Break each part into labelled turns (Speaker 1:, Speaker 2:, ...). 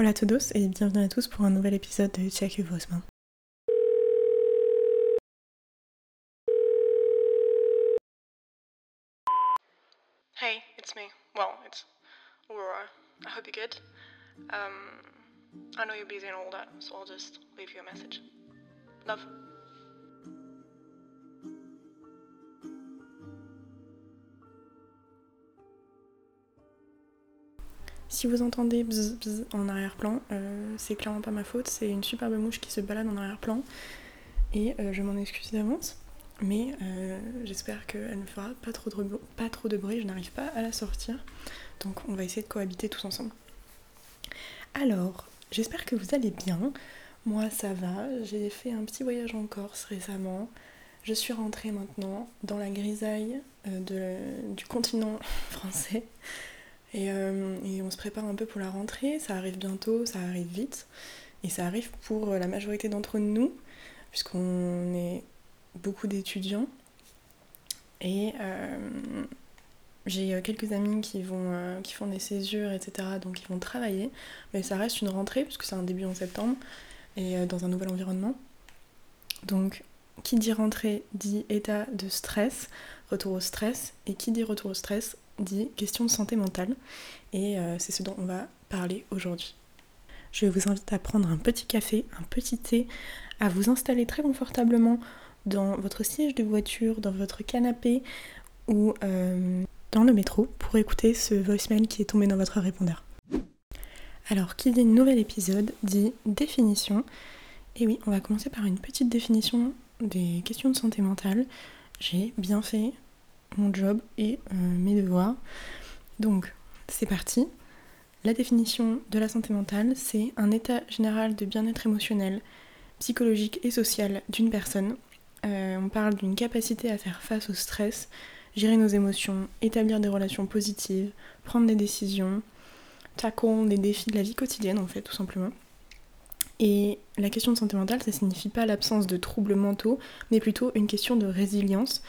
Speaker 1: Hola todos et bienvenue à tous pour un nouvel épisode de Check Vos mains.
Speaker 2: Hey, it's me. Well, it's Aurora. I hope you're good. Um, I know you're busy and all that, so I'll just leave you a message. Love.
Speaker 1: Si vous entendez bzz bzz en arrière-plan, euh, c'est clairement pas ma faute, c'est une superbe mouche qui se balade en arrière-plan. Et euh, je m'en excuse d'avance, mais euh, j'espère qu'elle ne fera pas trop, de, pas trop de bruit, je n'arrive pas à la sortir, donc on va essayer de cohabiter tous ensemble. Alors, j'espère que vous allez bien, moi ça va, j'ai fait un petit voyage en Corse récemment, je suis rentrée maintenant dans la grisaille du continent français. Euh, et, on se prépare un peu pour la rentrée, ça arrive bientôt, ça arrive vite. Et ça arrive pour la majorité d'entre nous, puisqu'on est beaucoup d'étudiants. Et euh, j'ai quelques amis qui, vont, euh, qui font des césures, etc. Donc ils vont travailler. Mais ça reste une rentrée, puisque c'est un début en septembre, et dans un nouvel environnement. Donc qui dit rentrée dit état de stress, retour au stress. Et qui dit retour au stress dit question de santé mentale et euh, c'est ce dont on va parler aujourd'hui. Je vous invite à prendre un petit café, un petit thé, à vous installer très confortablement dans votre siège de voiture, dans votre canapé ou euh, dans le métro pour écouter ce voicemail qui est tombé dans votre répondeur. Alors, qui dit nouvel épisode dit définition. Et oui, on va commencer par une petite définition des questions de santé mentale. J'ai bien fait mon job et euh, mes devoirs. Donc, c'est parti. La définition de la santé mentale, c'est un état général de bien-être émotionnel, psychologique et social d'une personne. Euh, on parle d'une capacité à faire face au stress, gérer nos émotions, établir des relations positives, prendre des décisions, tackle les défis de la vie quotidienne en fait tout simplement. Et la question de santé mentale, ça signifie pas l'absence de troubles mentaux, mais plutôt une question de résilience.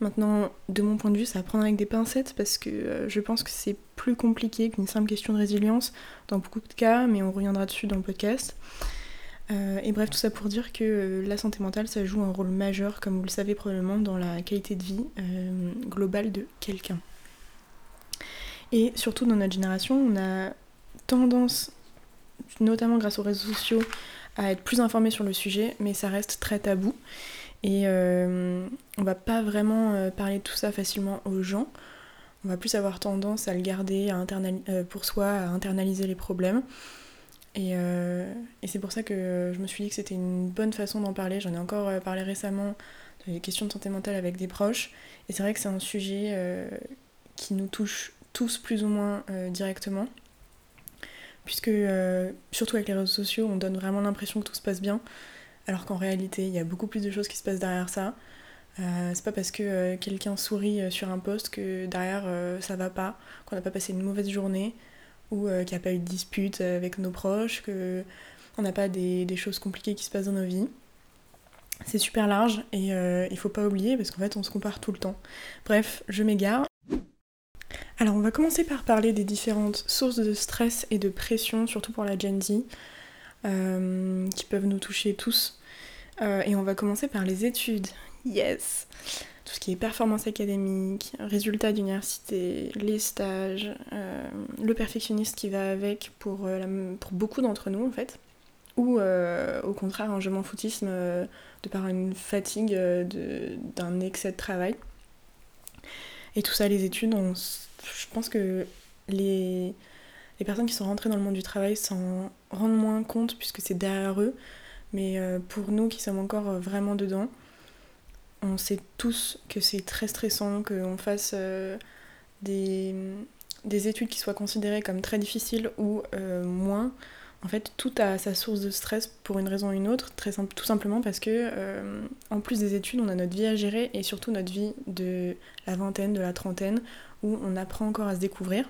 Speaker 1: Maintenant, de mon point de vue, ça va prendre avec des pincettes parce que euh, je pense que c'est plus compliqué qu'une simple question de résilience dans beaucoup de cas, mais on reviendra dessus dans le podcast. Euh, et bref, tout ça pour dire que euh, la santé mentale, ça joue un rôle majeur, comme vous le savez probablement, dans la qualité de vie globale de quelqu'un. Et surtout dans notre génération, on a tendance, notamment grâce aux réseaux sociaux, à être plus informé sur le sujet, mais ça reste très tabou. Et euh, on va pas vraiment euh, parler de tout ça facilement aux gens. On va plus avoir tendance à le garder à euh, pour soi, à internaliser les problèmes. Et, c'est pour ça que je me suis dit que c'était une bonne façon d'en parler. J'en ai encore parlé récemment des questions de santé mentale avec des proches. Et c'est vrai que c'est un sujet qui nous touche tous plus ou moins directement. Puisque, surtout avec les réseaux sociaux, on donne vraiment l'impression que tout se passe bien alors qu'en réalité, il y a beaucoup plus de choses qui se passent derrière ça. Euh, c'est pas parce que euh, quelqu'un sourit euh, sur un poste que derrière ça va pas, qu'on n'a pas passé une mauvaise journée ou qu'il n'y a pas eu de dispute avec nos proches, qu'on n'a pas des, choses compliquées qui se passent dans nos vies. C'est super large et il faut pas oublier parce qu'en fait on se compare tout le temps. Bref, je m'égare. Alors on va commencer par parler des différentes sources de stress et de pression, surtout pour la Gen Z. Euh, qui peuvent nous toucher tous. Euh, et on va commencer par les études. Yes Tout ce qui est performance académique, résultats d'université, les stages, euh, le perfectionniste qui va avec pour, pour beaucoup d'entre nous en fait. Ou au contraire un je m'en foutisme de par une fatigue d'un excès de travail. Et tout ça, les études, je pense que les, les personnes qui sont rentrées dans le monde du travail s'en rendent moins compte puisque c'est derrière eux. Mais euh, pour nous qui sommes encore euh, vraiment dedans, on sait tous que c'est très stressant, qu'on fasse euh, des, des, études qui soient considérées comme très difficiles ou moins. En fait, tout a sa source de stress pour une raison ou une autre, très tout simplement parce que, en plus des études, on a notre vie à gérer et surtout notre vie de la vingtaine, de la trentaine, où on apprend encore à se découvrir.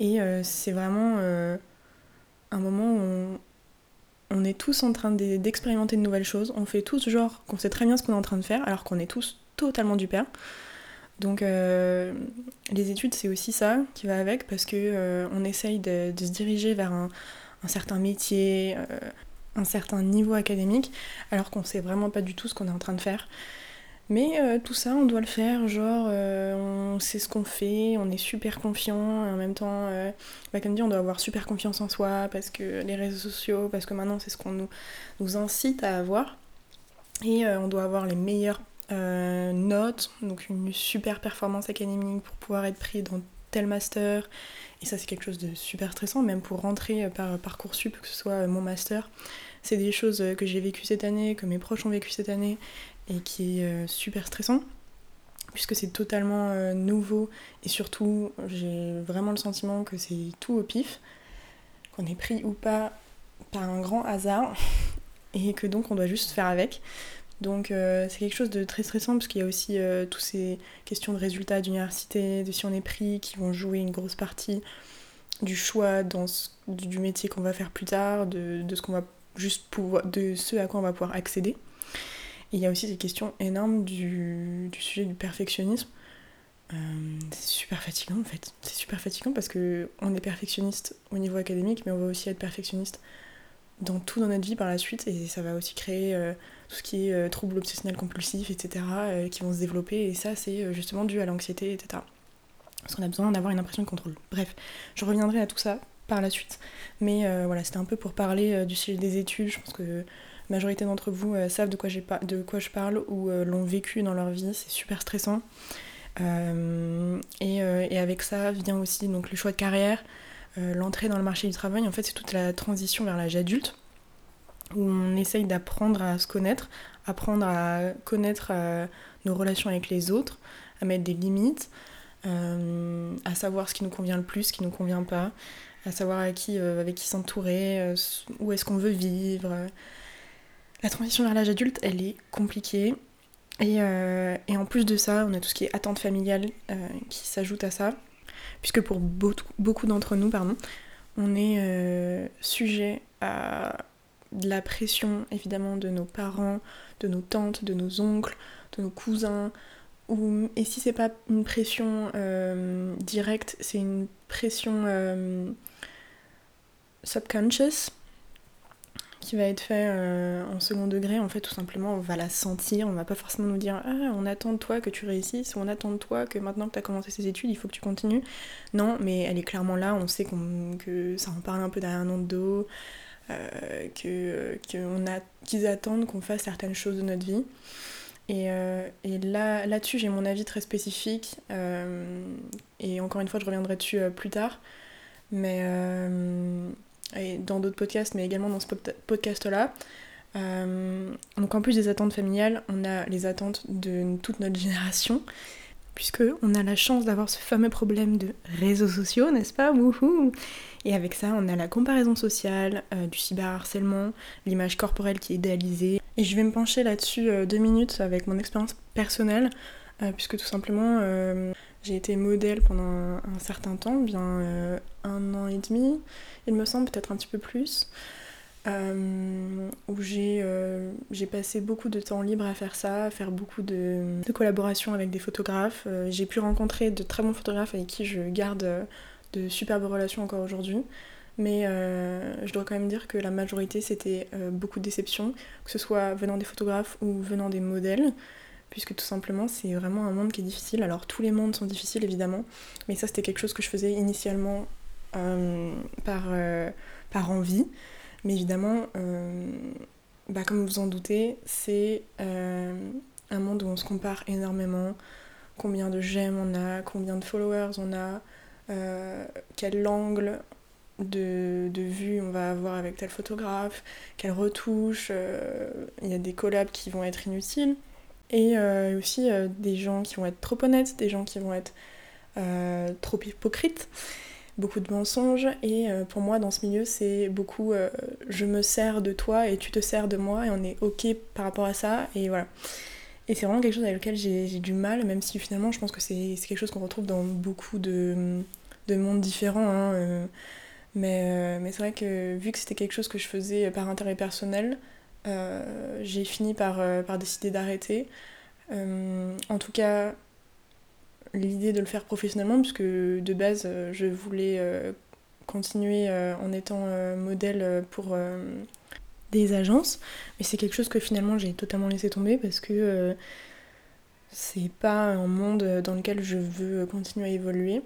Speaker 1: Et euh, c'est vraiment euh, un moment où on, est tous en train d'expérimenter de, nouvelles choses. On fait tous genre qu'on sait très bien ce qu'on est en train de faire, alors qu'on est tous totalement du père. Donc les études, c'est aussi ça qui va avec parce que on essaye de, se diriger vers un certain métier, un certain niveau académique, alors qu'on sait vraiment pas du tout ce qu'on est en train de faire. Mais euh, tout ça, on doit le faire, genre, euh, on sait ce qu'on fait, on est super confiant, et en même temps, euh, bah, comme dit, on doit avoir super confiance en soi, parce que les réseaux sociaux, parce que maintenant, c'est ce qu'on nous, incite à avoir. Et on doit avoir les meilleures notes, donc une super performance académique pour pouvoir être pris dans tel master. Et ça, c'est quelque chose de super stressant, même pour rentrer par Parcoursup, que ce soit mon master. C'est des choses que j'ai vécues cette année, que mes proches ont vécues cette année, et qui est euh, super stressant puisque c'est totalement euh, nouveau et surtout j'ai vraiment le sentiment que c'est tout au pif, qu'on est pris ou pas par un grand hasard et que donc on doit juste faire avec. Donc euh, c'est quelque chose de très stressant parce qu'il y a aussi toutes ces questions de résultats d'université, de si on est pris, qui vont jouer une grosse partie du choix dans du métier qu'on va faire plus tard, de, de ce qu'on va juste pouvoir, de ce à quoi on va pouvoir accéder il y a aussi des questions énormes du, sujet du perfectionnisme. Euh, c'est super fatigant en fait. C'est super fatigant parce que on est perfectionniste au niveau académique, mais on va aussi être perfectionniste dans tout dans notre vie par la suite et ça va aussi créer euh, tout ce qui est euh, troubles obsessionnels compulsifs, etc., qui vont se développer et ça c'est justement dû à l'anxiété, etc. Parce qu'on a besoin d'avoir une impression de contrôle. Bref, je reviendrai à tout ça par la suite. Mais voilà, c'était un peu pour parler du sujet des études. Je pense que majorité d'entre vous euh, savent de quoi, de quoi je parle ou euh, l'ont vécu dans leur vie, c'est super stressant. Euh, et, avec ça vient aussi donc, le choix de carrière, l'entrée dans le marché du travail. En fait, c'est toute la transition vers l'âge adulte où on essaye d'apprendre à se connaître, apprendre à connaître nos relations avec les autres, à mettre des limites, à savoir ce qui nous convient le plus, ce qui nous convient pas, à savoir avec qui s'entourer, où est-ce qu'on veut vivre, la transition vers l'âge adulte, elle est compliquée. Euh, et, en plus de ça, on a tout ce qui est attente familiale euh, qui s'ajoute à ça. Puisque pour beaucoup d'entre nous, pardon, on est euh, sujet à de la pression évidemment de nos parents, de nos tantes, de nos oncles, de nos cousins. Ou, et si c'est pas une pression directe, c'est une pression subconscious, qui va être fait euh, en second degré, en fait, tout simplement, on va la sentir. On va pas forcément nous dire Ah, on attend de toi que tu réussisses, on attend de toi que maintenant que tu as commencé ces études, il faut que tu continues. Non, mais elle est clairement là. On sait que ça en parle un peu derrière notre dos, euh, qu'ils attendent qu'on fasse certaines choses de notre vie. Et, euh, et là, là-dessus, j'ai mon avis très spécifique. et encore une fois, je reviendrai dessus plus tard. Mais et dans d'autres podcasts, mais également dans ce podcast-là. Euh, donc en plus des attentes familiales, on a les attentes de toute notre génération, puisque on a la chance d'avoir ce fameux problème de réseaux sociaux, n'est-ce pas? Wouhou Et avec ça, on a la comparaison sociale, euh, du cyberharcèlement, l'image corporelle qui est idéalisée. Et je vais me pencher là-dessus euh, deux minutes avec mon expérience personnelle, puisque tout simplement, j'ai été modèle pendant un, certain temps, bien euh, un an et demi, il me semble, peut-être un petit peu plus, euh, où euh, j'ai passé beaucoup de temps libre à faire ça, à faire beaucoup de, de collaborations avec des photographes. j'ai pu rencontrer de très bons photographes avec qui je garde de superbes relations encore aujourd'hui. Mais je dois quand même dire que la majorité c'était beaucoup de déceptions, que ce soit venant des photographes ou venant des modèles puisque tout simplement c'est vraiment un monde qui est difficile. Alors tous les mondes sont difficiles évidemment, mais ça c'était quelque chose que je faisais initialement euh, par, euh, par envie. Mais évidemment, euh, bah, comme vous en doutez, c'est un monde où on se compare énormément. Combien de j'aime on a, combien de followers on a, quel angle de, de, vue on va avoir avec tel photographe, quelle retouche, il y a des collabs qui vont être inutiles. Et euh, aussi euh, des gens qui vont être trop honnêtes, des gens qui vont être euh, trop hypocrites, beaucoup de mensonges. Et pour moi, dans ce milieu, c'est beaucoup je me sers de toi et tu te sers de moi et on est ok par rapport à ça. Et voilà. Et c'est vraiment quelque chose avec lequel j'ai du mal, même si finalement je pense que c'est quelque chose qu'on retrouve dans beaucoup de, de mondes différents. Hein, mais, mais c'est vrai que vu que c'était quelque chose que je faisais par intérêt personnel, euh, j'ai fini par, euh, par décider d'arrêter. Euh, en tout cas, l'idée de le faire professionnellement, puisque de base, je voulais continuer en étant modèle pour des agences. Mais c'est quelque chose que finalement j'ai totalement laissé tomber parce que c'est pas un monde dans lequel je veux continuer à évoluer.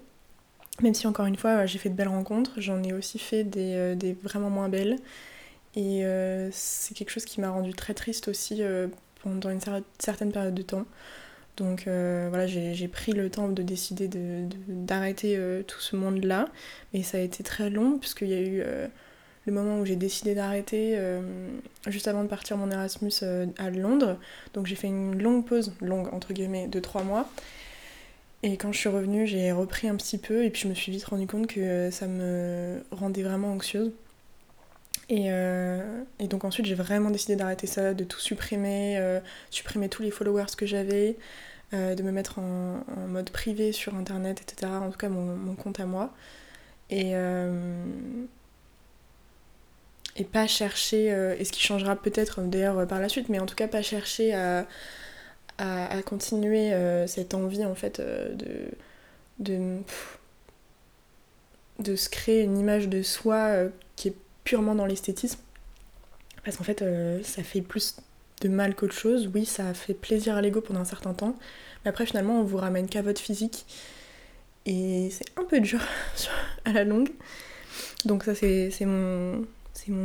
Speaker 1: Même si encore une fois j'ai fait de belles rencontres, j'en ai aussi fait des, des vraiment moins belles. Et euh, c'est quelque chose qui m'a rendu très triste aussi euh, pendant une certaine période de temps. Donc euh, voilà, j'ai pris le temps de décider d'arrêter de, tout ce monde-là. Mais ça a été très long, puisqu'il y a eu le moment où j'ai décidé d'arrêter juste avant de partir mon Erasmus à Londres. Donc j'ai fait une longue pause, longue entre guillemets, de trois mois. Et quand je suis revenue, j'ai repris un petit peu et puis je me suis vite rendu compte que ça me rendait vraiment anxieuse. Euh, et, donc ensuite j'ai vraiment décidé d'arrêter ça, de tout supprimer, euh, supprimer tous les followers que j'avais, euh, de me mettre en, mode privé sur internet, etc. En tout cas mon, compte à moi. Et, et pas chercher, et ce qui changera peut-être d'ailleurs par la suite, mais en tout cas pas chercher à, à, continuer cette envie en fait de, de, de se créer une image de soi qui est purement dans l'esthétisme. Parce qu'en fait, euh, ça fait plus de mal qu'autre chose. Oui, ça fait plaisir à l'ego pendant un certain temps. Mais après, finalement, on vous ramène qu'à votre physique. Et c'est un peu dur à la longue. Donc ça, c'est mon,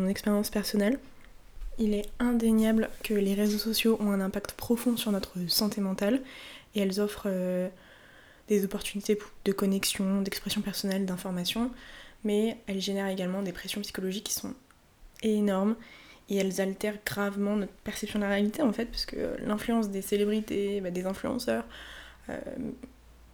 Speaker 1: expérience personnelle. Il est indéniable que les réseaux sociaux ont un impact profond sur notre santé mentale. Et elles offrent euh, des opportunités de connexion, d'expression personnelle, d'information mais elles génèrent également des pressions psychologiques qui sont énormes et elles altèrent gravement notre perception de la réalité en fait, parce que l'influence des célébrités, bah, des influenceurs, euh,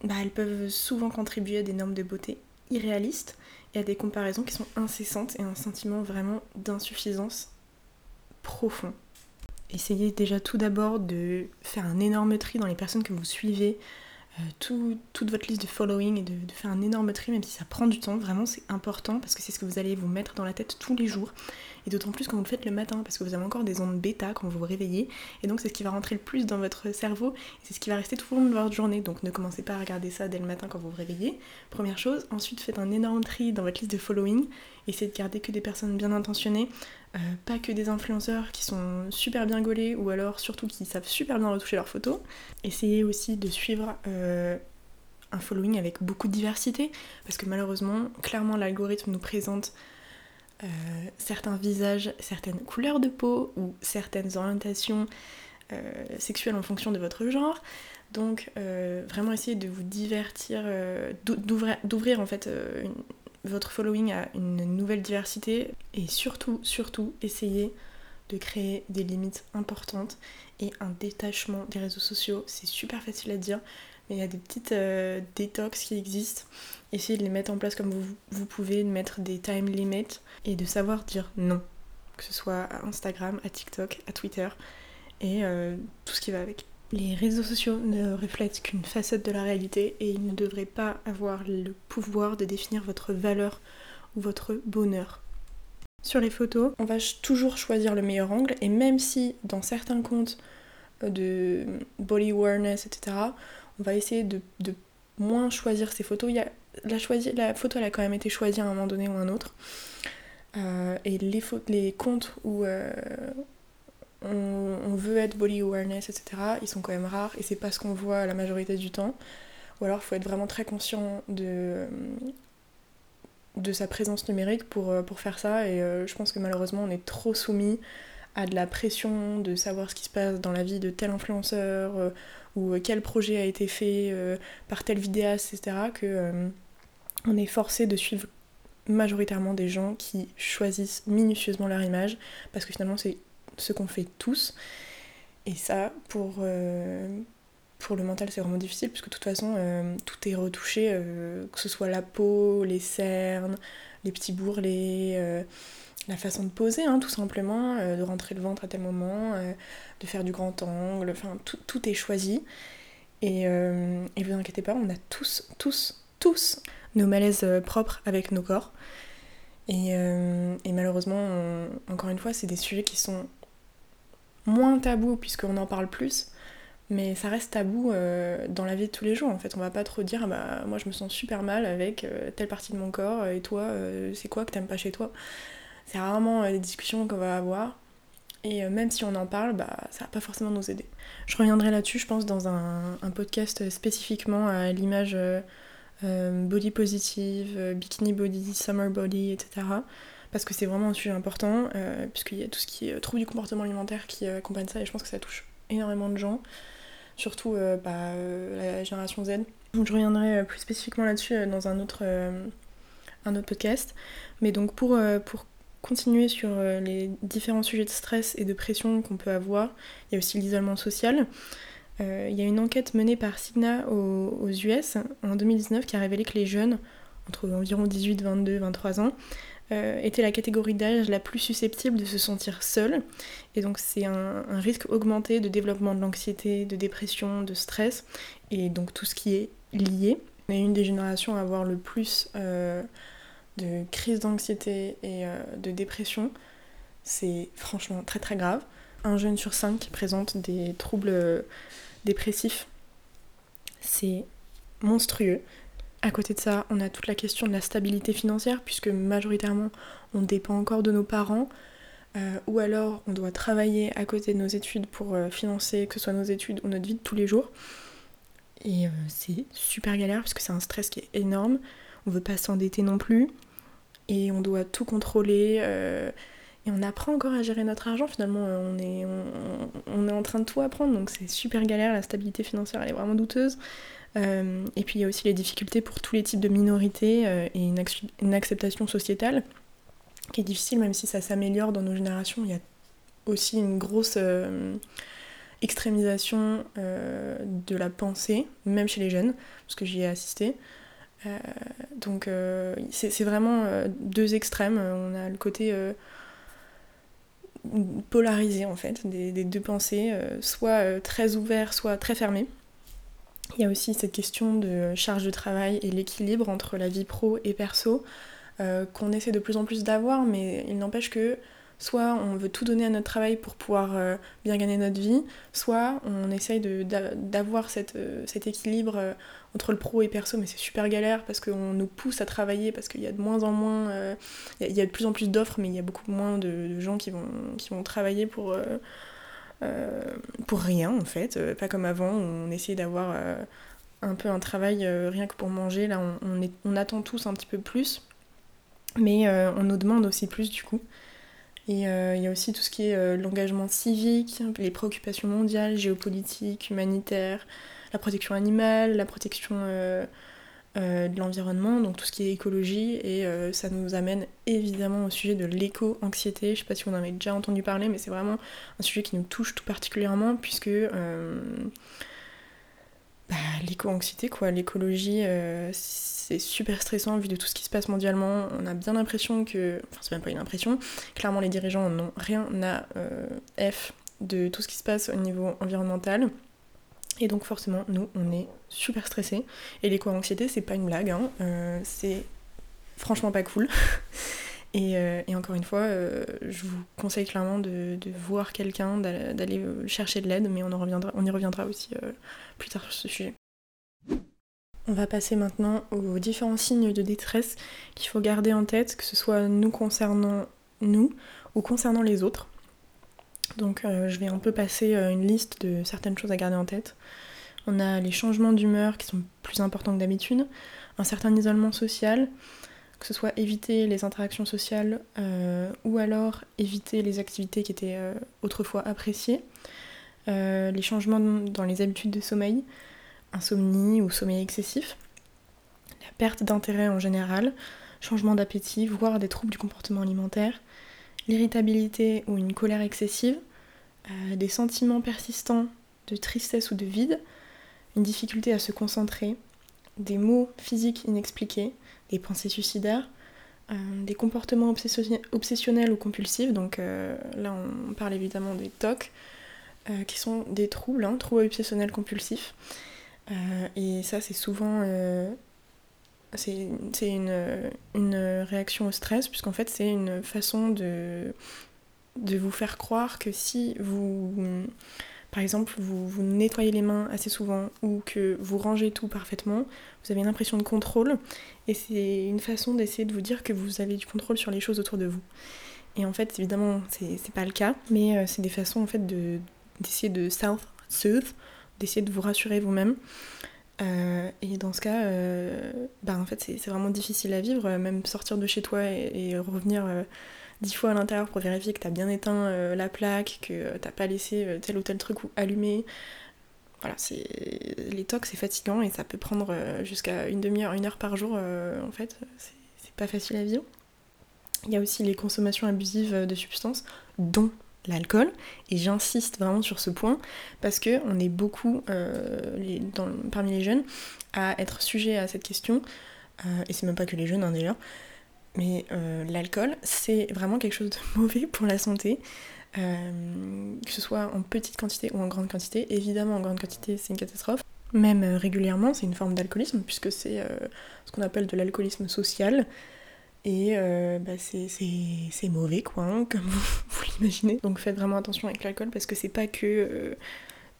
Speaker 1: bah, elles peuvent souvent contribuer à des normes de beauté irréalistes et à des comparaisons qui sont incessantes et un sentiment vraiment d'insuffisance profond. Essayez déjà tout d'abord de faire un énorme tri dans les personnes que vous suivez, euh, toute votre liste de following et de, faire un énorme tri, même si ça prend du temps. Vraiment, c'est important parce que c'est ce que vous allez vous mettre dans la tête tous les jours. Et d'autant plus quand vous le faites le matin, parce que vous avez encore des ondes bêta quand vous vous réveillez. Et donc, c'est ce qui va rentrer le plus dans votre cerveau. Et c'est ce qui va rester tout au long de votre journée. Donc, ne commencez pas à regarder ça dès le matin quand vous vous réveillez. Première chose. Ensuite, faites un énorme tri dans votre liste de following. Essayez de garder que des personnes bien intentionnées. Euh, pas que des influenceurs qui sont super bien gaulés ou alors surtout qui savent super bien retoucher leurs photos. Essayez aussi de suivre euh, un following avec beaucoup de diversité parce que malheureusement, clairement, l'algorithme nous présente euh, certains visages, certaines couleurs de peau ou certaines orientations sexuelles en fonction de votre genre. Donc vraiment essayer de vous divertir, d'ouvrir en fait une, votre following a une nouvelle diversité et surtout, surtout, essayez de créer des limites importantes et un détachement des réseaux sociaux. C'est super facile à dire, mais il y a des petites euh, détox qui existent. Essayez de les mettre en place comme vous, pouvez, de mettre des time limits et de savoir dire non, que ce soit à Instagram, à TikTok, à Twitter et euh, tout ce qui va avec. Les réseaux sociaux ne reflètent qu'une facette de la réalité et ils ne devraient pas avoir le pouvoir de définir votre valeur ou votre bonheur. Sur les photos, on va toujours choisir le meilleur angle et même si dans certains comptes euh, de body awareness, etc., on va essayer de, moins choisir ces photos. La, photo elle a quand même été choisie à un moment donné ou un autre. Euh, et les, les comptes où euh, on, veut être body awareness, etc., ils sont quand même rares et c'est pas ce qu'on voit la majorité du temps. Ou alors il faut être vraiment très conscient de, sa présence numérique pour, euh, faire ça et euh, je pense que malheureusement on est trop soumis à de la pression de savoir ce qui se passe dans la vie de tel influenceur euh, ou quel projet a été fait par tel vidéaste, etc., que on est forcé de suivre majoritairement des gens qui choisissent minutieusement leur image parce que finalement c'est ce qu'on fait tous. Et ça, pour, euh, pour le mental, c'est vraiment difficile, puisque de toute façon, euh, tout est retouché, euh, que ce soit la peau, les cernes, les petits bourrelets, la façon de poser, hein, tout simplement, de rentrer le ventre à tel moment, de faire du grand angle, enfin, tout, tout est choisi. Et, et vous inquiétez pas, on a tous, tous, tous nos malaises propres avec nos corps. Et, et malheureusement, encore une fois, c'est des sujets qui sont moins tabou puisqu'on en parle plus, mais ça reste tabou euh, dans la vie de tous les jours en fait. On va pas trop dire, ah bah moi je me sens super mal avec euh, telle partie de mon corps, et toi, euh, c'est quoi que t'aimes pas chez toi? C'est rarement des discussions qu'on va avoir. Et même si on en parle, bah, ça va pas forcément nous aider. Je reviendrai là-dessus, je pense, dans un podcast spécifiquement à l'image body positive, bikini body, summer body, etc. Parce que c'est vraiment un sujet important, puisqu'il y a tout ce qui est trouble du comportement alimentaire qui accompagne ça, et je pense que ça touche énormément de gens surtout euh, bah, euh, la génération Z. Donc je reviendrai euh, plus spécifiquement là-dessus dans un autre, un autre podcast. Mais donc pour, pour continuer sur les différents sujets de stress et de pression qu'on peut avoir, il y a aussi l'isolement social. il y a une enquête menée par Cigna aux, aux, US en 2019 qui a révélé que les jeunes, entre environ 18, 22, 23 ans, euh, était la catégorie d'âge la plus susceptible de se sentir seule. Et donc c'est un, risque augmenté de développement de l'anxiété, de dépression, de stress, et donc tout ce qui est lié. On est une des générations à avoir le plus euh, de crises d'anxiété et euh, de dépression. C'est franchement très très grave. Un jeune sur cinq présente des troubles dépressifs. C'est monstrueux. À côté de ça, on a toute la question de la stabilité financière, puisque majoritairement, on dépend encore de nos parents, euh, ou alors on doit travailler à côté de nos études pour euh, financer que ce soit nos études ou notre vie de tous les jours. Et euh, c'est super galère, puisque c'est un stress qui est énorme. On veut pas s'endetter non plus, et on doit tout contrôler. et on apprend encore à gérer notre argent finalement, on on est en train de tout apprendre, donc c'est super galère, la stabilité financière elle est vraiment douteuse. Euh, et puis il y a aussi les difficultés pour tous les types de minorités euh, et une, acceptation sociétale qui est difficile même si ça s'améliore dans nos générations. Il y a aussi une grosse euh, extrémisation de la pensée, même chez les jeunes, parce que j'y ai assisté. donc c'est vraiment deux extrêmes. On a le côté polarisé en fait des, des deux pensées, soit très ouvert, soit très fermé. Il y a aussi cette question de charge de travail et l'équilibre entre la vie pro et perso euh, qu'on essaie de plus en plus d'avoir, mais il n'empêche que soit on veut tout donner à notre travail pour pouvoir euh, bien gagner notre vie, soit on essaye d'avoir euh, cet équilibre entre le pro et perso, mais c'est super galère parce qu'on nous pousse à travailler, parce qu'il y a de moins en moins, il y, a de plus en plus d'offres, mais il y a beaucoup moins de, de, gens qui vont, qui vont travailler pour pour rien en fait, euh, pas comme avant où on essayait d'avoir euh, un peu un travail rien que pour manger, là on, on, attend tous un petit peu plus, mais on nous demande aussi plus du coup. Et il y a aussi tout ce qui est l'engagement civique, les préoccupations mondiales, géopolitiques, humanitaires, la protection animale, la protection euh, de l'environnement, donc tout ce qui est écologie, et euh, ça nous amène évidemment au sujet de l'éco-anxiété. Je sais pas si vous en avez déjà entendu parler, mais c'est vraiment un sujet qui nous touche tout particulièrement, puisque euh, bah, l'éco-anxiété, quoi, l'écologie, c'est super stressant vu de tout ce qui se passe mondialement. On a bien l'impression que, enfin c'est même pas une impression, clairement les dirigeants n'ont rien à F de tout ce qui se passe au niveau environnemental. Et donc forcément, nous, on est super stressés. Et l'éco-anxiété, c'est pas une blague, hein. euh, c'est franchement pas cool. Euh, et, encore une fois, euh, je vous conseille clairement de, voir quelqu'un, d'aller chercher de l'aide, mais on, y reviendra aussi plus tard sur ce sujet. On va passer maintenant aux différents signes de détresse qu'il faut garder en tête, que ce soit nous concernant nous ou concernant les autres. Donc euh, je vais un peu passer euh, une liste de certaines choses à garder en tête. On a les changements d'humeur qui sont plus importants que d'habitude, un certain isolement social, que ce soit éviter les interactions sociales euh, ou alors éviter les activités qui étaient autrefois appréciées, les changements dans les habitudes de sommeil, insomnie ou sommeil excessif, la perte d'intérêt en général, changement d'appétit, voire des troubles du comportement alimentaire, l'irritabilité ou une colère excessive, euh, des sentiments persistants de tristesse ou de vide, une difficulté à se concentrer, des maux physiques inexpliqués, des pensées suicidaires, euh, des comportements obsessionnels ou compulsifs, donc euh, là on parle évidemment des TOC, qui sont des troubles, hein, troubles obsessionnels compulsifs. et ça c'est souvent c'est une, une, réaction au stress, puisqu'en fait c'est une façon de, de vous faire croire que si vous par exemple, vous, vous nettoyez les mains assez souvent ou que vous rangez tout parfaitement, vous avez une impression de contrôle et c'est une façon d'essayer de vous dire que vous avez du contrôle sur les choses autour de vous. Et en fait, évidemment, c'est pas le cas, mais euh, c'est des façons en fait d'essayer de, self-soothe, d'essayer de vous rassurer vous-même. Euh, et dans ce cas, euh, bah en fait, c'est vraiment difficile à vivre, même sortir de chez toi et, revenir dix fois à l'intérieur pour vérifier que t'as bien éteint la plaque, que t'as pas laissé tel ou tel truc allumé. Voilà, c'est les tocs, c'est fatigant et ça peut prendre jusqu'à une demi-heure, une heure par jour. en fait, c'est pas facile à vivre. Il y a aussi les consommations abusives de substances, dont l'alcool, et j'insiste vraiment sur ce point parce que on est beaucoup euh, parmi les jeunes à être sujet à cette question, euh, et c'est même pas que les jeunes hein, d'ailleurs, mais euh, l'alcool c'est vraiment quelque chose de mauvais pour la santé. que ce soit en petite quantité ou en grande quantité, évidemment en grande quantité c'est une catastrophe, même régulièrement c'est une forme d'alcoolisme puisque c'est ce qu'on appelle de l'alcoolisme social, et euh, bah c'est mauvais, quoi, hein, comme vous, l'imaginez. Donc faites vraiment attention avec l'alcool parce que c'est pas que euh,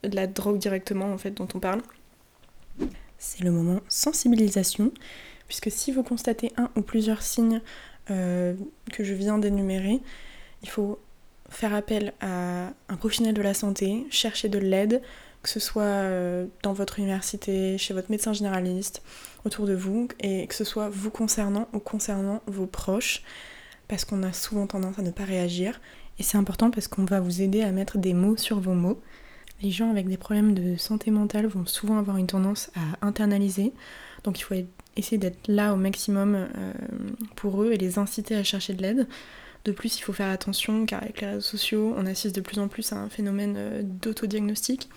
Speaker 1: de la drogue directement en fait dont on parle. C'est le moment sensibilisation, puisque si vous constatez un ou plusieurs signes euh, que je viens d'énumérer, il faut faire appel à un professionnel de la santé, chercher de l'aide, que ce soit euh, dans votre université, chez votre médecin généraliste, autour de vous, et que ce soit vous concernant ou concernant vos proches, parce qu'on a souvent tendance à ne pas réagir. Et c'est important parce qu'on va vous aider à mettre des mots sur vos mots. Les gens avec des problèmes de santé mentale vont souvent avoir une tendance à internaliser, donc il faut essayer d'être là au maximum euh, pour eux et les inciter à chercher de l'aide. De plus, il faut faire attention car avec les réseaux sociaux, on assiste de plus en plus à un phénomène euh, d'autodiagnostic.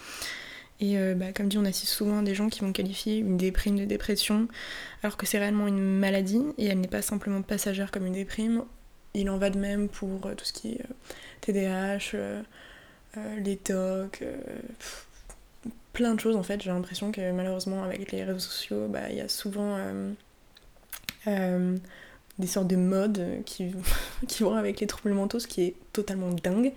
Speaker 1: Et euh, bah, comme dit, on assiste souvent à des gens qui vont qualifier une déprime de dépression, alors que c'est réellement une maladie et elle n'est pas simplement passagère comme une déprime. Il en va de même pour euh, tout ce qui est TDAH, les TOC, plein de choses en fait. J'ai l'impression que malheureusement avec les réseaux sociaux, bah, il y a souvent des sortes de modes qui, qui vont avec les troubles mentaux, ce qui est totalement dingue.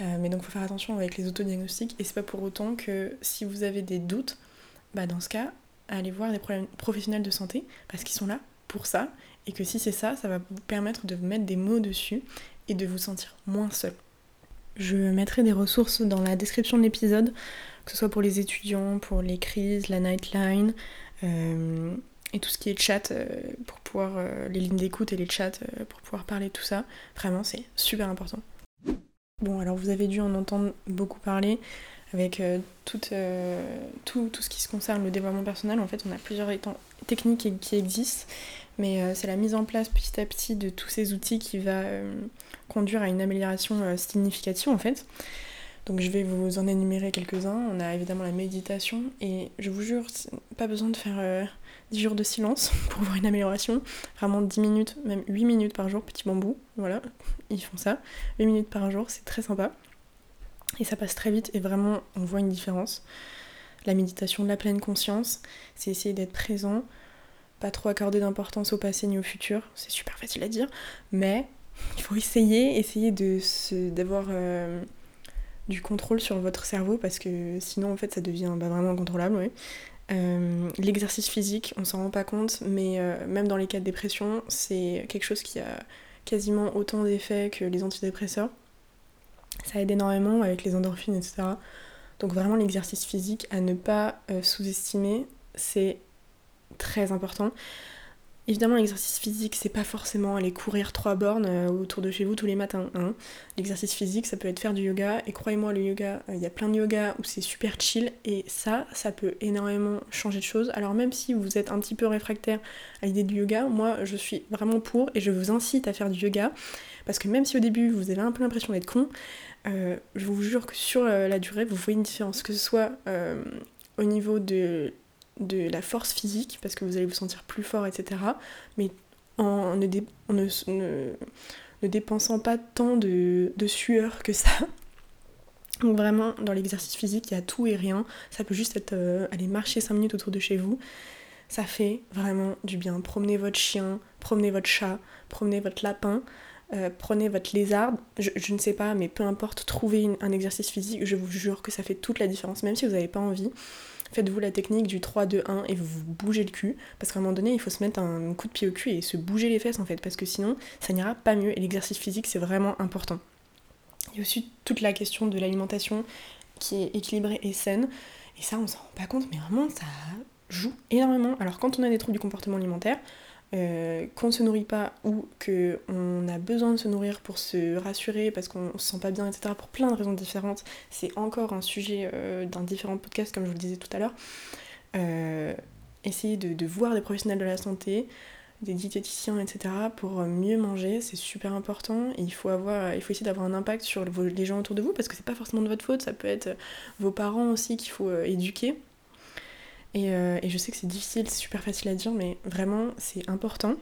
Speaker 1: Euh, mais donc faut faire attention avec les autodiagnostics et c'est pas pour autant que si vous avez des doutes, bah dans ce cas, allez voir des professionnels de santé parce qu'ils sont là pour ça et que si c'est ça, ça va vous permettre de mettre des mots dessus et de vous sentir moins seul. Je mettrai des ressources dans la description de l'épisode, que ce soit pour les étudiants, pour les crises, la nightline, euh, et tout ce qui est chat euh, pour pouvoir, euh, les lignes d'écoute et les chats euh, pour pouvoir parler de tout ça. Vraiment, c'est super important. Bon, alors vous avez dû en entendre beaucoup parler avec tout, tout, tout, ce qui se concerne le développement personnel. En fait, on a plusieurs techniques qui existent, mais c'est la mise en place petit à petit de tous ces outils qui va conduire à une amélioration significative en fait. Donc je vais vous en énumérer quelques-uns. On a évidemment la méditation et je vous jure, pas besoin de faire 10 jours de silence pour voir une amélioration. Vraiment 10 minutes, même 8 minutes par jour, petit bambou. Voilà, ils font ça. 8 minutes par jour, c'est très sympa. Et ça passe très vite et vraiment on voit une différence. La méditation de la pleine conscience, c'est essayer d'être présent, pas trop accorder d'importance au passé ni au futur. C'est super facile à dire, mais il faut essayer, essayer d'avoir euh, du contrôle sur votre cerveau parce que sinon en fait ça devient bah, vraiment incontrôlable. Euh, l'exercice physique, on s'en rend pas compte, mais euh, même dans les cas de dépression, c'est quelque chose qui a quasiment autant d'effets que les antidépresseurs. Ça aide énormément avec les endorphines, etc. Donc vraiment l'exercice physique à ne pas euh, sous-estimer, c'est très important. Évidemment, l'exercice physique, c'est pas forcément aller courir trois bornes euh, autour de chez vous tous les matins. Hein. L'exercice physique, ça peut être faire du yoga. Et croyez-moi, le yoga, euh, il y a plein de yoga où c'est super chill. Et ça, ça peut énormément changer de choses. Alors, même si vous êtes un petit peu réfractaire à l'idée du yoga, moi, je suis vraiment pour et je vous incite à faire du yoga. Parce que même si au début, vous avez un peu l'impression d'être con, euh, je vous jure que sur la durée, vous voyez une différence. Que ce soit au niveau de de la force physique, parce que vous allez vous sentir plus fort, etc. Mais en ne, dépensant pas tant de, sueur que ça. Donc vraiment, dans l'exercice physique, il y a tout et rien. Ça peut juste être euh, aller marcher 5 minutes autour de chez vous. Ça fait vraiment du bien. Promenez votre chien, promenez votre chat, promenez votre lapin. Euh, prenez votre lézard, je, ne sais pas, mais peu importe, trouvez un exercice physique, je vous jure que ça fait toute la différence, même si vous n'avez pas envie. Faites-vous la technique du 3-2-1 et vous, vous bougez le cul, parce qu'à un moment donné, il faut se mettre un coup de pied au cul et se bouger les fesses en fait, parce que sinon, ça n'ira pas mieux et l'exercice physique, c'est vraiment important. Il y a aussi toute la question de l'alimentation qui est équilibrée et saine, et ça, on s'en rend pas compte, mais vraiment, ça joue énormément. Alors, quand on a des troubles du comportement alimentaire, euh, qu'on ne se nourrit pas ou qu'on a besoin de se nourrir pour se rassurer parce qu'on se sent pas bien, etc., pour plein de raisons différentes, c'est encore un sujet euh, d'un différent podcast, comme je vous le disais tout à l'heure. Euh, essayez de, voir des professionnels de la santé, des diététiciens, etc., pour mieux manger, c'est super important. Il faut, avoir, il faut essayer d'avoir un impact sur les gens autour de vous parce que c'est pas forcément de votre faute, ça peut être vos parents aussi qu'il faut éduquer. Euh, et, je sais que c'est difficile, c'est super facile à dire, mais vraiment, c'est important.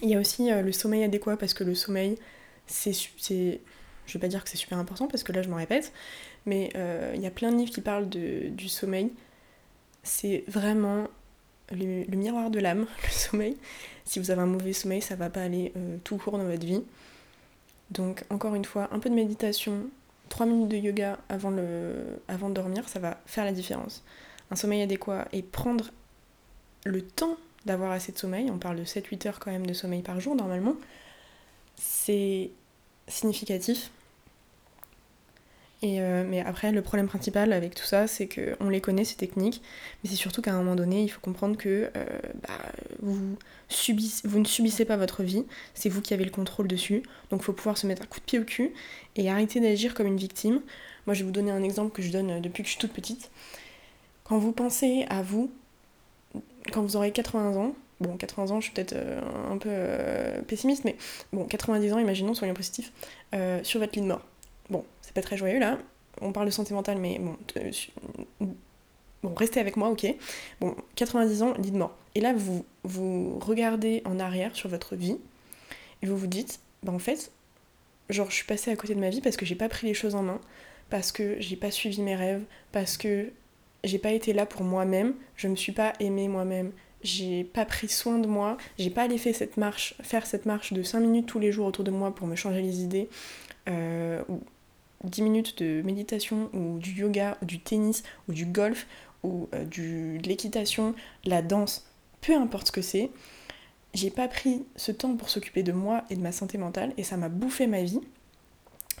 Speaker 1: Il y a aussi euh, le sommeil adéquat, parce que le sommeil, c'est. Je vais pas dire que c'est super important, parce que là, je me répète, mais euh, il y a plein de livres qui parlent du sommeil. C'est vraiment le, miroir de l'âme, le sommeil. Si vous avez un mauvais sommeil, ça va pas aller tout court dans votre vie. Donc, encore une fois, un peu de méditation, 3 minutes de yoga avant, le, avant de dormir, ça va faire la différence un sommeil adéquat et prendre le temps d'avoir assez de sommeil, on parle de 7-8 heures quand même de sommeil par jour normalement, c'est significatif. Euh, mais après, le problème principal avec tout ça, c'est qu'on les connaît, ces techniques, mais c'est surtout qu'à un moment donné, il faut comprendre que euh, bah, vous, vous ne subissez pas votre vie, c'est vous qui avez le contrôle dessus, donc il faut pouvoir se mettre un coup de pied au cul et arrêter d'agir comme une victime. Moi, je vais vous donner un exemple que je donne depuis que je suis toute petite. Quand vous pensez à vous, quand vous aurez 80 ans, bon 80 ans je suis peut-être euh, un peu euh, pessimiste, mais bon 90 ans, imaginons, soyons positifs, euh, sur votre lit de mort. Bon, c'est pas très joyeux là, on parle de santé mentale, mais bon, bon restez avec moi, ok. Bon, 90 ans, lit de mort. Et là, vous, vous regardez en arrière sur votre vie, et vous vous dites, bah en fait, genre je suis passée à côté de ma vie parce que j'ai pas pris les choses en main, parce que j'ai pas suivi mes rêves, parce que j'ai pas été là pour moi-même, je me suis pas aimée moi-même, j'ai pas pris soin de moi, j'ai pas allé faire cette marche, faire cette marche de 5 minutes tous les jours autour de moi pour me changer les idées, euh, ou 10 minutes de méditation, ou du yoga, ou du tennis, ou du golf, ou euh, du, de l'équitation, la danse, peu importe ce que c'est. J'ai pas pris ce temps pour s'occuper de moi et de ma santé mentale, et ça m'a bouffé ma vie.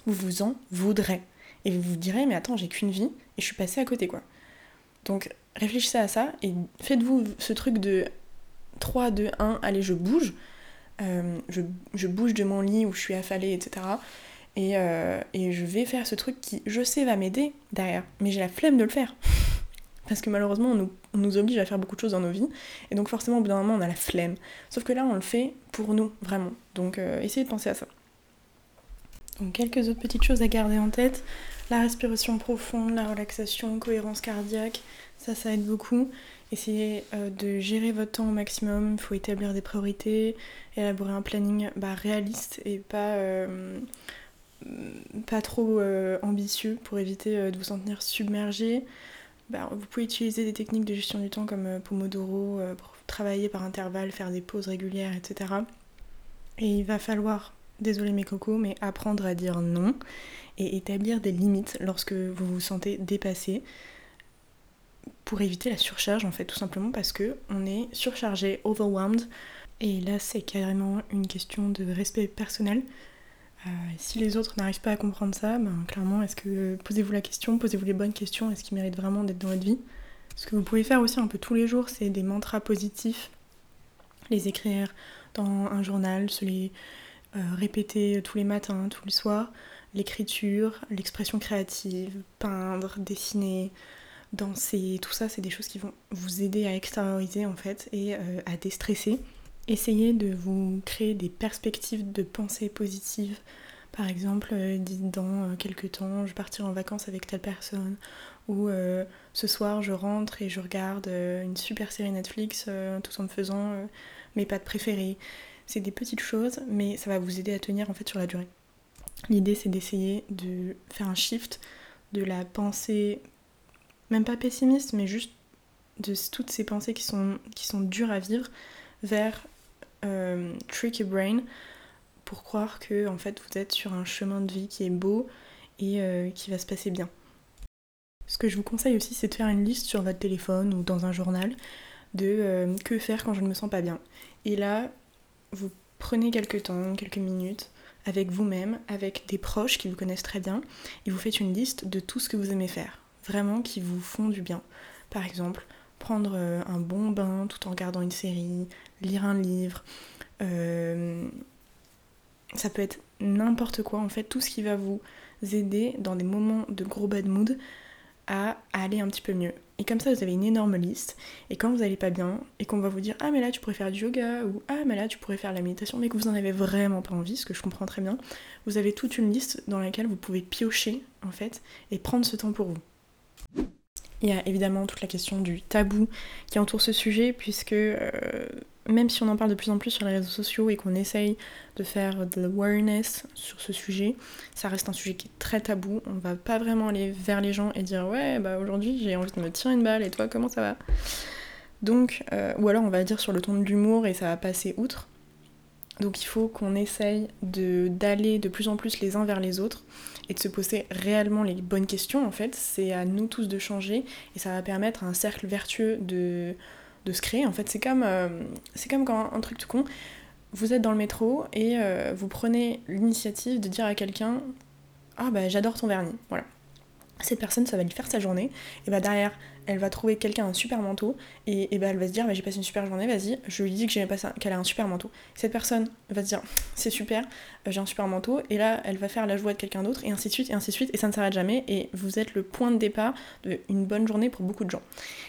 Speaker 1: Vous vous en voudrez. Et vous vous direz, mais attends, j'ai qu'une vie, et je suis passée à côté quoi. Donc réfléchissez à ça et faites-vous ce truc de 3, 2, 1, allez je bouge. Euh, je, bouge de mon lit où je suis affalée, etc. Euh, et, je vais faire ce truc qui, je sais, va m'aider derrière. Mais j'ai la flemme de le faire. Parce que malheureusement, on nous, oblige à faire beaucoup de choses dans nos vies. Et donc forcément, au bout d'un moment, on a la flemme. Sauf que là, on le fait pour nous, vraiment. Donc euh, essayez de penser à ça. Donc quelques autres petites choses à garder en tête. La respiration profonde, la relaxation, cohérence cardiaque, ça, ça aide beaucoup. Essayez euh, de gérer votre temps au maximum. Il faut établir des priorités, élaborer un planning bah, réaliste et pas, euh, trop euh, ambitieux pour éviter de vous sentir submergé. Bah, vous pouvez utiliser des techniques de gestion du temps comme Pomodoro travailler par intervalle, faire des pauses régulières, etc. Et il va falloir désolé mes cocos, mais apprendre à dire non et établir des limites lorsque vous vous sentez dépassé pour éviter la surcharge en fait tout simplement parce que on est surchargé, overwhelmed et là c'est carrément une question de respect personnel. Euh, si les autres n'arrivent pas à comprendre ça, ben, clairement est-ce que posez-vous la question, posez-vous les bonnes questions, est-ce qu'ils méritent vraiment d'être dans votre vie? Ce que vous pouvez faire aussi un peu tous les jours, c'est des mantras positifs, les écrire dans un journal, se les euh, répéter tous les matins, tous les soirs, l'écriture, l'expression créative, peindre, dessiner, danser, tout ça, c'est des choses qui vont vous aider à extérioriser en fait et euh, à déstresser. Essayez de vous créer des perspectives de pensée positive. Par exemple, euh, dites dans quelques temps, je partirai en vacances avec telle personne. Ou ce soir, je rentre et je regarde une super série Netflix tout en me faisant mes pâtes préférées. C'est des petites choses, mais ça va vous aider à tenir en fait sur la durée. L'idée c'est d'essayer de faire un shift de la pensée, même pas pessimiste, mais juste de toutes ces pensées qui sont, dures à vivre vers euh, tricky brain pour croire que en fait vous êtes sur un chemin de vie qui est beau et euh, qui va se passer bien. Ce que je vous conseille aussi, c'est de faire une liste sur votre téléphone ou dans un journal de euh, que faire quand je ne me sens pas bien. Et là, vous prenez quelques temps, quelques minutes avec vous-même, avec des proches qui vous connaissent très bien, et vous faites une liste de tout ce que vous aimez faire, vraiment qui vous font du bien. Par exemple, prendre euh, un bon bain tout en regardant une série, lire un livre. Euh, ça peut être n'importe quoi, en fait, tout ce qui va vous aider dans des moments de gros bad mood à aller un petit peu mieux. Et comme ça, vous avez une énorme liste. Et quand vous n'allez pas bien, et qu'on va vous dire Ah, mais là, tu pourrais faire du yoga, ou Ah, mais là, tu pourrais faire la méditation, mais que vous n'en avez vraiment pas envie, ce que je comprends très bien, vous avez toute une liste dans laquelle vous pouvez piocher, en fait, et prendre ce temps pour vous. Il y a évidemment toute la question du tabou qui entoure ce sujet, puisque euh, même si on en parle de plus en plus sur les réseaux sociaux et qu'on essaye de faire de l'awareness sur ce sujet, ça reste un sujet qui est très tabou. On va pas vraiment aller vers les gens et dire ouais bah aujourd'hui j'ai envie de me tirer une balle et toi comment ça va? Donc euh, ou alors on va dire sur le ton de l'humour et ça va passer outre. Donc il faut qu'on essaye d'aller de, plus en plus les uns vers les autres et de se poser réellement les bonnes questions en fait. C'est à nous tous de changer et ça va permettre un cercle vertueux de de se créer. En fait, c'est comme, euh, c'est comme quand un, truc tout con, vous êtes dans le métro et euh, vous prenez l'initiative de dire à quelqu'un Ah bah j'adore ton vernis. Voilà cette personne, ça va lui faire sa journée, et bah derrière, elle va trouver quelqu'un un super manteau, et, bah elle va se dire, bah j'ai passé une super journée, vas-y, je lui dis que j'ai qu'elle a un super manteau. Cette personne va se dire, c'est super, euh, j'ai un super manteau, et là, elle va faire la joie de quelqu'un d'autre, et ainsi de suite, et ainsi de suite, et ça ne s'arrête jamais, et vous êtes le point de départ d'une bonne journée pour beaucoup de gens.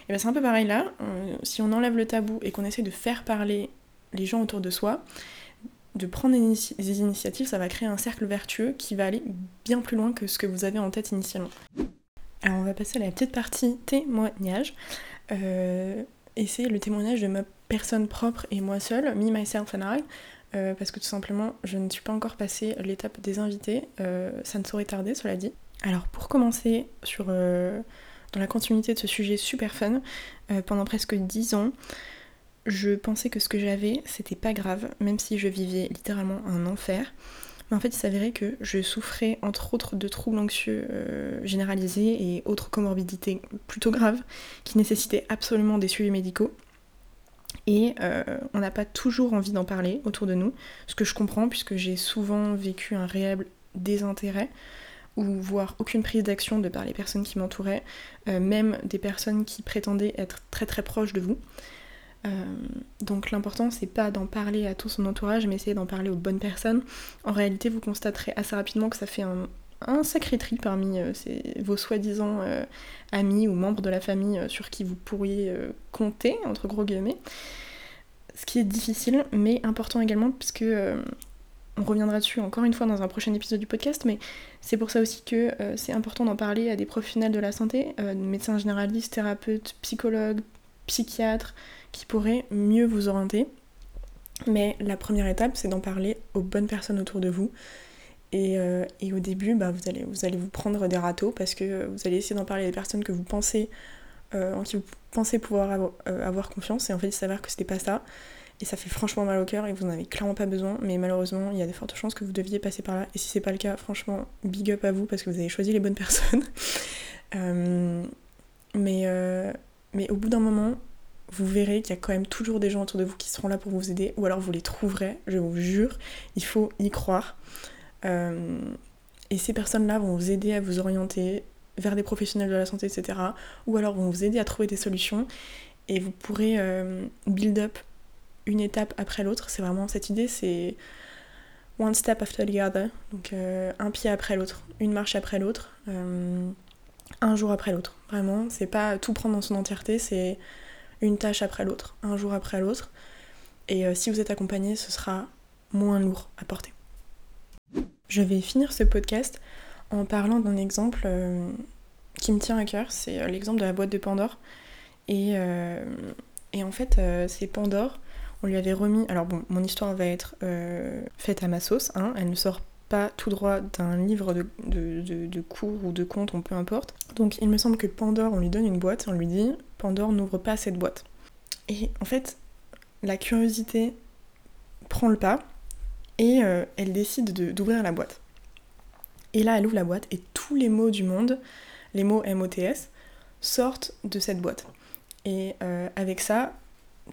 Speaker 1: Et bah c'est un peu pareil là, euh, si on enlève le tabou et qu'on essaie de faire parler les gens autour de soi, de prendre des, initiatives, ça va créer un cercle vertueux qui va aller bien plus loin que ce que vous avez en tête initialement. Alors on va passer à la petite partie témoignage. Euh, et c'est le témoignage de ma personne propre et moi seule, me, myself and I. Euh, parce que tout simplement, je ne suis pas encore passée l'étape des invités. Euh, ça ne saurait tarder, cela dit. Alors pour commencer sur, dans la continuité de ce sujet super fun, pendant presque 10 ans, je pensais que ce que j'avais, c'était pas grave, même si je vivais littéralement un enfer. Mais en fait, il s'avérait que je souffrais entre autres de troubles anxieux euh, généralisés et autres comorbidités plutôt graves qui nécessitaient absolument des suivis médicaux. Et euh, on n'a pas toujours envie d'en parler autour de nous, ce que je comprends puisque j'ai souvent vécu un réel désintérêt ou voire aucune prise d'action de par les personnes qui m'entouraient, euh, même des personnes qui prétendaient être très très proches de vous. Euh, donc l'important c'est pas d'en parler à tout son entourage mais essayer d'en parler aux bonnes personnes. En réalité vous constaterez assez rapidement que ça fait un, sacré tri parmi euh, vos soi-disant euh, amis ou membres de la famille sur qui vous pourriez compter, entre gros guillemets. Ce qui est difficile mais important également puisque on reviendra dessus encore une fois dans un prochain épisode du podcast, mais c'est pour ça aussi que c'est important d'en parler à des professionnels de la santé, médecins généralistes, thérapeutes, psychologues, psychiatres, qui pourraient mieux vous orienter. Mais la première étape, c'est d'en parler aux bonnes personnes autour de vous. Et, euh, au début, bah, vous, allez, vous allez vous prendre des râteaux parce que vous allez essayer d'en parler à des personnes que vous pensez, euh, en qui vous pensez pouvoir euh, avoir, confiance. Et en fait, il s'avère que c'était pas ça. Et ça fait franchement mal au cœur et vous n'en avez clairement pas besoin. Mais malheureusement, il y a de fortes chances que vous deviez passer par là. Et si c'est pas le cas, franchement, big up à vous parce que vous avez choisi les bonnes personnes. mais, mais au bout d'un moment, vous verrez qu'il y a quand même toujours des gens autour de vous qui seront là pour vous aider, ou alors vous les trouverez, je vous jure, il faut y croire. Euh, et ces personnes-là vont vous aider à vous orienter vers des professionnels de la santé, etc. Ou alors vont vous aider à trouver des solutions, et vous pourrez euh, build up une étape après l'autre. C'est vraiment cette idée, c'est one step after the other, donc euh, un pied après l'autre, une marche après l'autre, un jour après l'autre. Vraiment, c'est pas tout prendre dans son entièreté, c'est une tâche après l'autre, un jour après l'autre. Et euh, si vous êtes accompagné, ce sera moins lourd à porter. Je vais finir ce podcast en parlant d'un exemple euh, qui me tient à cœur, c'est euh, l'exemple de la boîte de Pandore. Et, en fait, c'est Pandore, on lui avait remis. Alors bon, mon histoire va être faite à ma sauce, hein, elle ne sort pas tout droit d'un livre de, cours ou de contes, on peu importe. Donc il me semble que Pandore, on lui donne une boîte, on lui dit Pandore n'ouvre pas cette boîte. Et en fait, la curiosité prend le pas Et elle décide d'ouvrir la boîte. Et là, elle ouvre la boîte et tous les mots du monde, les mots MOTS, sortent de cette boîte. Et avec ça,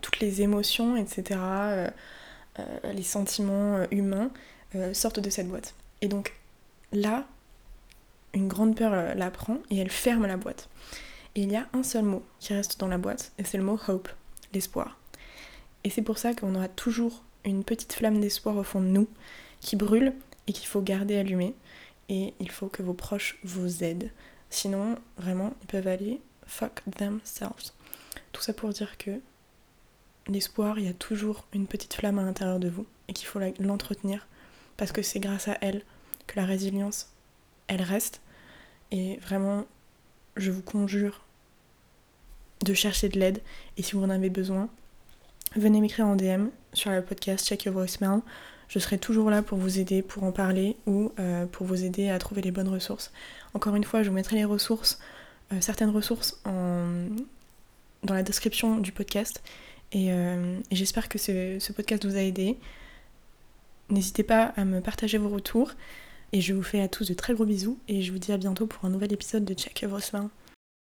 Speaker 1: toutes les émotions, etc., les sentiments humains sortent de cette boîte. Et donc là, une grande peur la prend et elle ferme la boîte. Il y a un seul mot qui reste dans la boîte, et c'est le mot hope, l'espoir. Et c'est pour ça qu'on aura toujours une petite flamme d'espoir au fond de nous qui brûle et qu'il faut garder allumée. Et il faut que vos proches vous aident. Sinon, vraiment, ils peuvent aller fuck themselves. Tout ça pour dire que l'espoir, il y a toujours une petite flamme à l'intérieur de vous et qu'il faut l'entretenir parce que c'est grâce à elle que la résilience, elle reste. Et vraiment, je vous conjure de chercher de l'aide. Et si vous en avez besoin, venez m'écrire en DM sur le podcast Check Your Voicemail. Je serai toujours là pour vous aider, pour en parler ou euh, pour vous aider à trouver les bonnes ressources. Encore une fois, je vous mettrai les ressources, euh, certaines ressources dans la description du podcast. Et, euh, j'espère que ce podcast vous a aidé. N'hésitez pas à me partager vos retours. Et je vous fais à tous de très gros bisous et je vous dis à bientôt pour un nouvel épisode de Check Your Voicemail.